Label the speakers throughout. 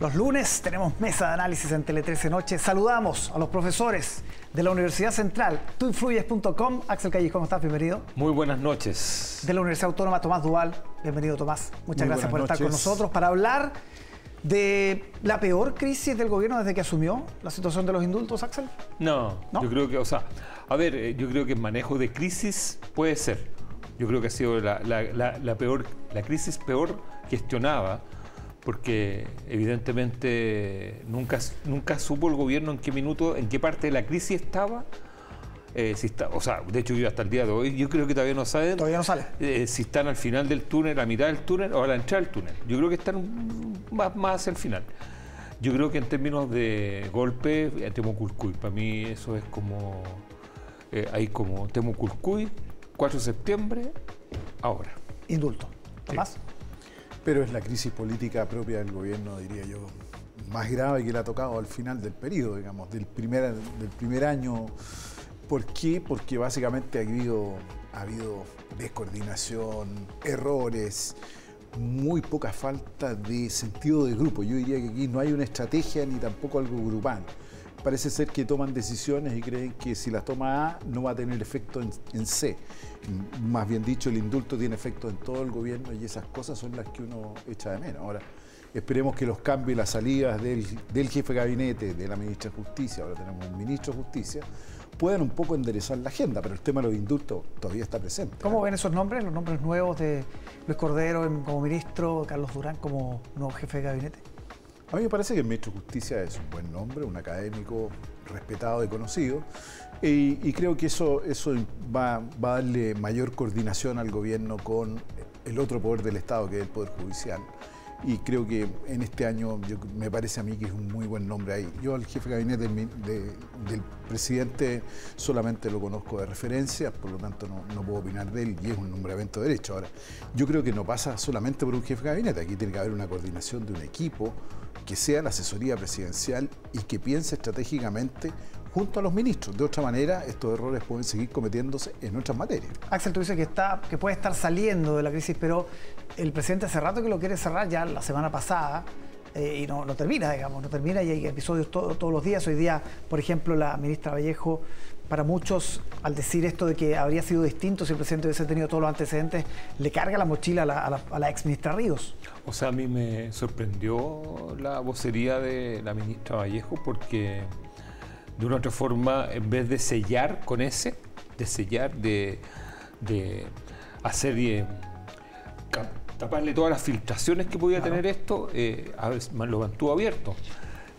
Speaker 1: Los lunes tenemos mesa de análisis en Tele 13 Noche. Saludamos a los profesores de la Universidad Central, tuinfluyes.com. Axel Calles, ¿cómo estás? Bienvenido.
Speaker 2: Muy buenas noches.
Speaker 1: De la Universidad Autónoma, Tomás Duval. Bienvenido, Tomás. Muchas
Speaker 3: Muy
Speaker 1: gracias por estar con nosotros para hablar de la peor crisis del gobierno desde que asumió la situación de los indultos, Axel.
Speaker 2: No,
Speaker 1: ¿No?
Speaker 2: yo creo que, o sea, a ver, eh, yo creo que el manejo de crisis puede ser. Yo creo que ha sido la, la- la- la peor, la crisis peor gestionada, porque evidentemente nunca, nunca supo el gobierno en qué minuto, en qué parte de la crisis estaba. eh, si está, o sea, de hecho yo hasta el día de hoy, yo creo que todavía no saben
Speaker 1: Todavía no sale.
Speaker 2: eh, si están al final del túnel, a mitad del túnel o a la entrada del túnel. Yo creo que están más, más hacia el final. Yo creo que en términos de golpe, eh, Temuculcuy, para mí eso es como, eh, hay como Temuculcuy, 4 de septiembre, ahora.
Speaker 1: Indulto. Tomás.
Speaker 3: Pero es la crisis política propia del gobierno, diría yo, más grave que le ha tocado al final del periodo, digamos, del primer, del primer año. ¿Por qué? Porque básicamente ha habido, ha habido descoordinación, errores, muy poca falta de sentido de grupo. Yo diría que aquí no hay una estrategia ni tampoco algo grupal. Parece ser que toman decisiones y creen que si las toma A no va a tener efecto en, C. Más bien dicho, el indulto tiene efecto en todo el gobierno y esas cosas son las que uno echa de menos. Ahora, esperemos que los cambios y las salidas del, jefe de gabinete, de la ministra de Justicia, ahora tenemos un ministro de Justicia, puedan un poco enderezar la agenda, pero el tema de los indultos todavía está presente.
Speaker 1: ¿Cómo ven esos nombres, los nombres nuevos de Luis Cordero como ministro, Carlos Durán como nuevo jefe de gabinete?
Speaker 3: A mí me parece que el ministro de Justicia es un buen nombre, un académico respetado y conocido, y, creo que eso, eso va, va a darle mayor coordinación al gobierno con el otro poder del Estado, que es el Poder Judicial. Y creo que en este año me parece a mí que es un muy buen nombre ahí. Yo al jefe de gabinete del, presidente solamente lo conozco de referencia, por lo tanto no, no puedo opinar de él y es un nombramiento de derecho. Ahora, yo creo que no pasa solamente por un jefe de gabinete, aquí tiene que haber una coordinación de un equipo que sea la asesoría presidencial y que piense estratégicamente junto a los ministros. De otra manera, estos errores pueden seguir cometiéndose en otras materias.
Speaker 1: Axel, tú dices que, está, que puede estar saliendo de la crisis, pero el presidente hace rato que lo quiere cerrar ya la semana pasada eh, y no, no termina, digamos, no termina y hay episodios to- todos los días. Hoy día, por ejemplo, la ministra Vallejo, para muchos, al decir esto de que habría sido distinto si el presidente hubiese tenido todos los antecedentes, le carga la mochila a la, a la- a la ex ministra Ríos.
Speaker 2: O sea, a mí me sorprendió la vocería de la ministra Vallejo porque de una otra forma, en vez de sellar con ese, de sellar, de, de hacer eh, taparle todas las filtraciones que podía tener esto, eh, a ver, lo mantuvo abierto.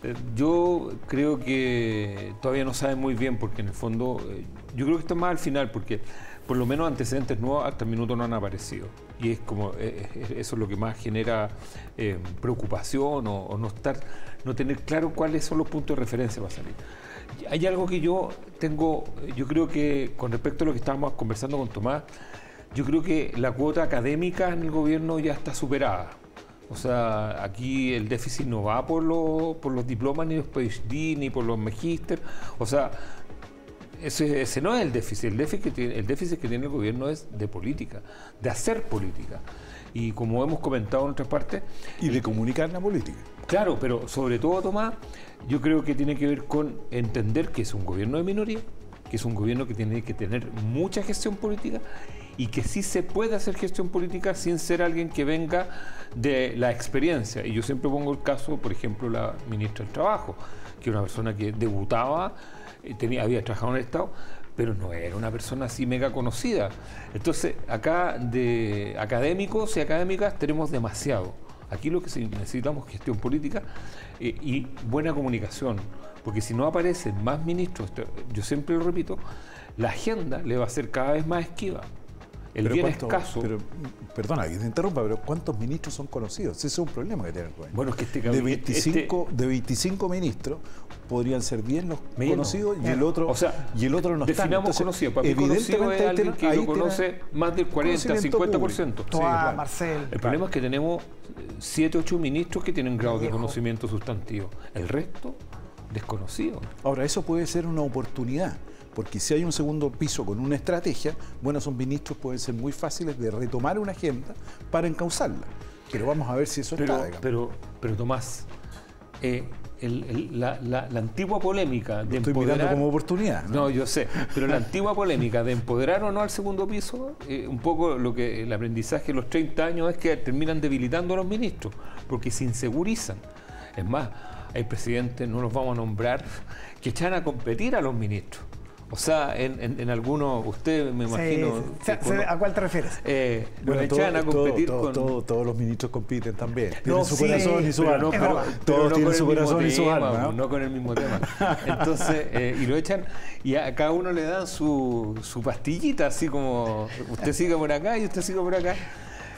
Speaker 2: Eh, Yo creo que todavía no saben muy bien porque en el fondo, eh, yo creo que está más al final porque por lo menos antecedentes nuevos hasta el minuto no han aparecido. Y es como, eso es lo que más genera preocupación o, o no estar, no tener claro cuáles son los puntos de referencia para salir. Hay algo que yo tengo, yo creo que con respecto a lo que estábamos conversando con Tomás, yo creo que la cuota académica en el gobierno ya está superada. O sea, aquí el déficit no va por, los- por los diplomas, ni los PhD, ni por los magíster. O sea, ese, ese no es el déficit. El déficit, que tiene, el déficit que tiene el gobierno es de política, de hacer política. Y como hemos comentado en otras partes,
Speaker 3: Y de comunicar la política.
Speaker 2: Claro, pero sobre todo, Tomás, yo creo que tiene que ver con entender que es un gobierno de minoría, que es un gobierno que tiene que tener mucha gestión política y que sí se puede hacer gestión política sin ser alguien que venga de la experiencia. Y yo siempre pongo el caso, por ejemplo, la ministra del Trabajo, que era una persona que debutaba, eh, tenía, había trabajado en el Estado, pero no era una persona así mega conocida. Entonces, acá de académicos y académicas tenemos demasiado. Aquí lo que necesitamos es gestión política eh, y buena comunicación, porque si no aparecen más ministros, yo siempre lo repito, la agenda le va a ser cada vez más esquiva. El
Speaker 3: Pero
Speaker 2: bien
Speaker 3: cuánto-
Speaker 2: escaso.
Speaker 3: Pero, perdona que te interrumpa, pero ¿cuántos ministros son conocidos? Ese es un problema que tiene el gobierno.
Speaker 2: bueno, es que este
Speaker 3: de,
Speaker 2: gabinete-
Speaker 3: 25, de 25 ministros podrían ser bien los conocidos y el otro
Speaker 2: O sea,
Speaker 3: y el otro no están.
Speaker 2: definamos conocido. Para mí conocido es
Speaker 3: evidentemente
Speaker 2: alguien que lo conoce más del 40,
Speaker 3: conocimiento
Speaker 2: 50%.
Speaker 3: público.
Speaker 1: Toa,
Speaker 3: claro.
Speaker 1: Marcel.
Speaker 2: El problema es que tenemos 7, 8 ministros que tienen grado de conocimiento sustantivo. El resto, desconocido.
Speaker 3: Ahora, eso puede ser una oportunidad, porque si hay un segundo piso con una estrategia, bueno, esos ministros pueden ser muy fáciles de retomar una agenda para encauzarla. Pero vamos a ver si eso
Speaker 2: Pero,
Speaker 3: está. digamos.
Speaker 2: pero, pero Tomás, eh, la, antigua polémica
Speaker 3: de estoy empoderar, mirando como oportunidad.
Speaker 2: ¿no? yo sé, pero la antigua polémica de empoderar o no al segundo piso, eh, un poco lo que el aprendizaje de los 30 años es que terminan debilitando a los ministros, porque se insegurizan. Es más, hay presidentes, no los vamos a nombrar, que echan a competir a los ministros. O sea, en, en, algunos, usted me imagino...
Speaker 1: ¿A cuál te refieres?
Speaker 2: Eh, echan a competir con...
Speaker 3: todos los ministros compiten también. Tienen su corazón y su alma. No, todos tienen su corazón y su alma.
Speaker 2: ¿no? con el mismo tema. Entonces, eh, y lo echan, y a cada uno le dan su, su pastillita, así como usted siga por acá y usted siga por acá.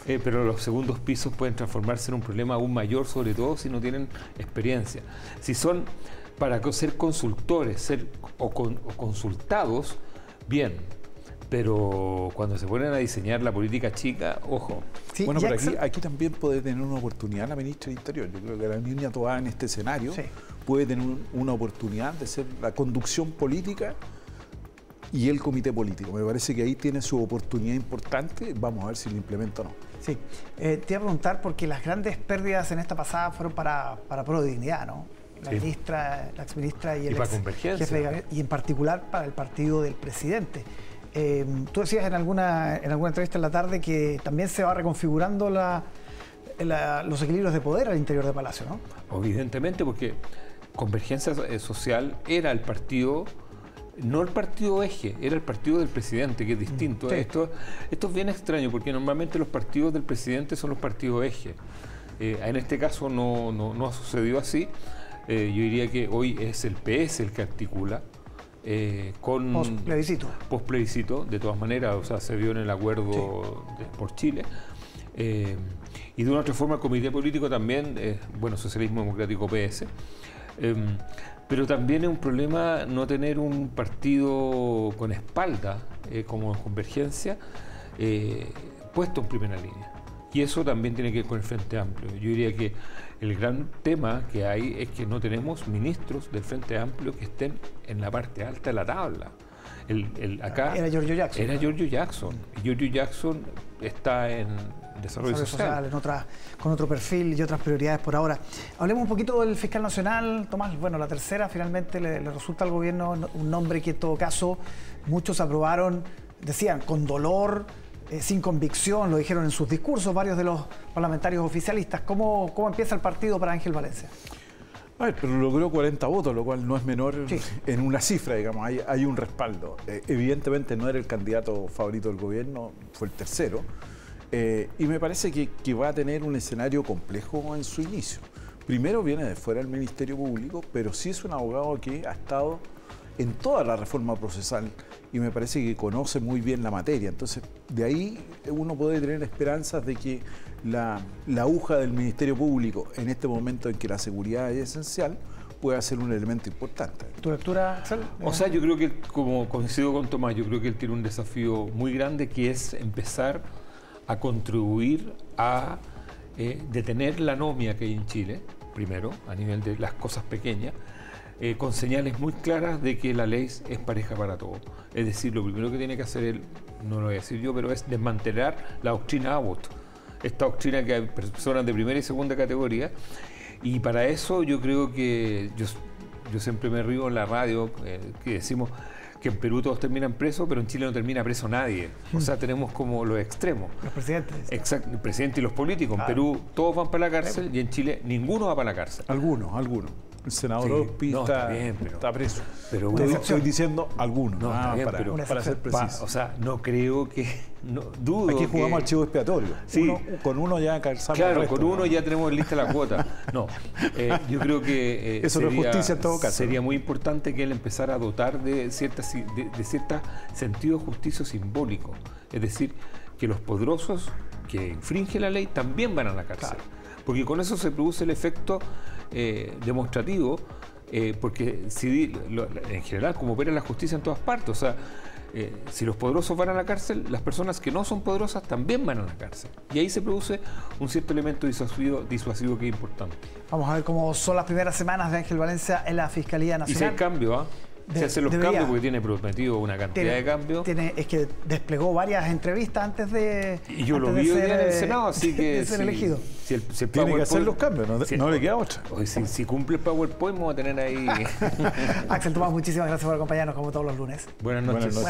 Speaker 2: Eh, pero los segundos pisos pueden transformarse en un problema aún mayor, sobre todo si no tienen experiencia. Si son para ser consultores ser, o, consultados, bien, pero cuando se ponen a diseñar la política chica, ojo.
Speaker 3: bueno, pero aquí, también puede tener una oportunidad la ministra del Interior. Yo creo que la niña toda en este escenario puede tener una oportunidad de ser la conducción política y el comité político. Me parece que ahí tiene su oportunidad importante. Vamos a ver si lo implementa o no.
Speaker 1: Sí, eh, te iba a preguntar porque las grandes pérdidas en esta pasada fueron para, para Pro Dignidad, ¿no? La ministra, la exministra y el y en particular para el partido del presidente. Eh, tú decías en alguna, en alguna entrevista en la tarde que también se va reconfigurando la, los equilibrios de poder al interior de Palacio, ¿no?
Speaker 2: Evidentemente, porque Convergencia Social era el partido no el partido eje, era el partido del presidente, que es distinto. Esto, esto es bien extraño, porque normalmente los partidos del presidente son los partidos eje. Eh, en este caso no, no, ha sucedido así. Eh, yo diría que hoy es el PS el que articula. Eh, con
Speaker 1: post plebiscito.
Speaker 2: Post plebiscito, de todas maneras, o sea, se vio en el acuerdo por Chile. y de una otra forma, el comité político también, bueno, Socialismo Democrático PS. Em, pero también es un problema no tener un partido con espalda, eh, como Convergencia, eh, puesto en primera línea. Y eso también tiene que ver con el Frente Amplio. Yo diría que el gran tema que hay es que no tenemos ministros del Frente Amplio que estén en la parte alta de la tabla. El, acá
Speaker 1: era Giorgio Jackson.
Speaker 2: Era Giorgio Jackson. Y Giorgio Jackson está en desarrollo, social.
Speaker 1: en otra, con otro perfil y otras prioridades por ahora. Hablemos un poquito del fiscal nacional, Tomás. Bueno, la tercera finalmente le, resulta al gobierno un nombre que en todo caso muchos aprobaron, decían, con dolor, eh, sin convicción, lo dijeron en sus discursos varios de los parlamentarios oficialistas. ¿Cómo, cómo empieza el partido para Ángel Valencia?
Speaker 3: A ver, pero logró 40 votos, lo cual no es menor en una cifra, digamos, hay, hay un respaldo. Eh, evidentemente no era el candidato favorito del gobierno, fue el tercero, eh, y me parece que, que, va a tener un escenario complejo en su inicio. Primero viene de fuera del Ministerio Público, pero sí es un abogado que ha estado en toda la reforma procesal y me parece que conoce muy bien la materia. Entonces, de ahí uno puede tener esperanzas de que la, aguja del Ministerio Público en este momento en que la seguridad es esencial pueda ser un elemento importante.
Speaker 1: ¿Tu lectura,
Speaker 2: O sea, yo creo que, como coincido con Tomás, yo creo que él tiene un desafío muy grande que es empezar a contribuir a eh, detener la anomia que hay en Chile, primero, a nivel de las cosas pequeñas, eh, con señales muy claras de que la ley es pareja para todos. Es decir, lo primero que tiene que hacer él, no lo voy a decir yo, pero es desmantelar la doctrina Abbott, esta doctrina que hay personas de primera y segunda categoría. Y para eso yo creo que yo, yo siempre me río en la radio eh, que decimos que en Perú todos terminan presos, pero en Chile no termina preso nadie. O sea, tenemos como los extremos.
Speaker 1: Los presidentes.
Speaker 2: Exacto, el presidente y los políticos. En Perú todos van para la cárcel y en Chile ninguno va para la cárcel.
Speaker 3: Algunos, algunos. El senador está, preso. Pero estoy, diciendo algunos,
Speaker 2: ah, para, ser preciso. o sea, no creo que. No, dudo.
Speaker 3: Aquí jugamos archivo expiatorio. con uno ya calzamos.
Speaker 2: Claro, con uno ya tenemos lista la cuota. No, eh, yo creo que.
Speaker 3: Eh, Eso sería, es justicia en todo caso.
Speaker 2: Sería muy importante que él empezara a dotar de cierta, de, de cierta sentido de justicia simbólico. Es decir, que los poderosos que infringen la ley también van a la cárcel. Porque con eso se produce el efecto eh, demostrativo, eh, porque si, en general, como opera la justicia en todas partes, o sea, eh, si los poderosos van a la cárcel, las personas que no son poderosas también van a la cárcel. Y ahí se produce un cierto elemento disuasivo, disuasivo que es importante.
Speaker 1: Vamos a ver cómo son las primeras semanas de Ángel Valencia en la Fiscalía Nacional.
Speaker 2: Y si hay cambio, ¿ah?
Speaker 1: De-
Speaker 2: se hacen los
Speaker 1: debería.
Speaker 2: cambios porque tiene prometido una cantidad de cambios.
Speaker 1: tiene- es que desplegó varias entrevistas antes de.
Speaker 2: y yo lo vi en el
Speaker 1: eh,
Speaker 2: Senado, así que.
Speaker 1: de ser
Speaker 2: si-
Speaker 1: elegido.
Speaker 2: Si el, si el
Speaker 3: Tiene que hacer los cambios, no,
Speaker 2: si-
Speaker 3: no le queda otra.
Speaker 2: Si, si cumple el PowerPoint, vamos a tener ahí.
Speaker 1: Axel Tomás, muchísimas gracias por acompañarnos como todos los lunes.
Speaker 2: Buenas noches.
Speaker 3: Buenas noches.